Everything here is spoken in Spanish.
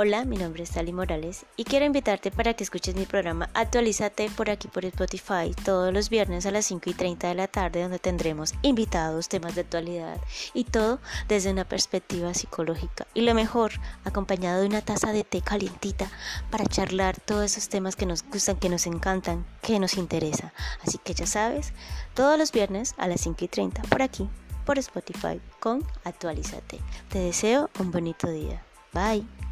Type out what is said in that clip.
Hola, mi nombre es Sally Morales y quiero invitarte para que escuches mi programa Actualízate por aquí por Spotify todos los viernes a las 5 y 30 de la tarde donde tendremos invitados, temas de actualidad y todo desde una perspectiva psicológica. Y lo mejor, acompañado de una taza de té calientita para charlar todos esos temas que nos gustan, que nos encantan, que nos interesan. Así que ya sabes, todos los viernes a las 5 y 30 por aquí, por Spotify con Actualízate. Te deseo un bonito día. Bye.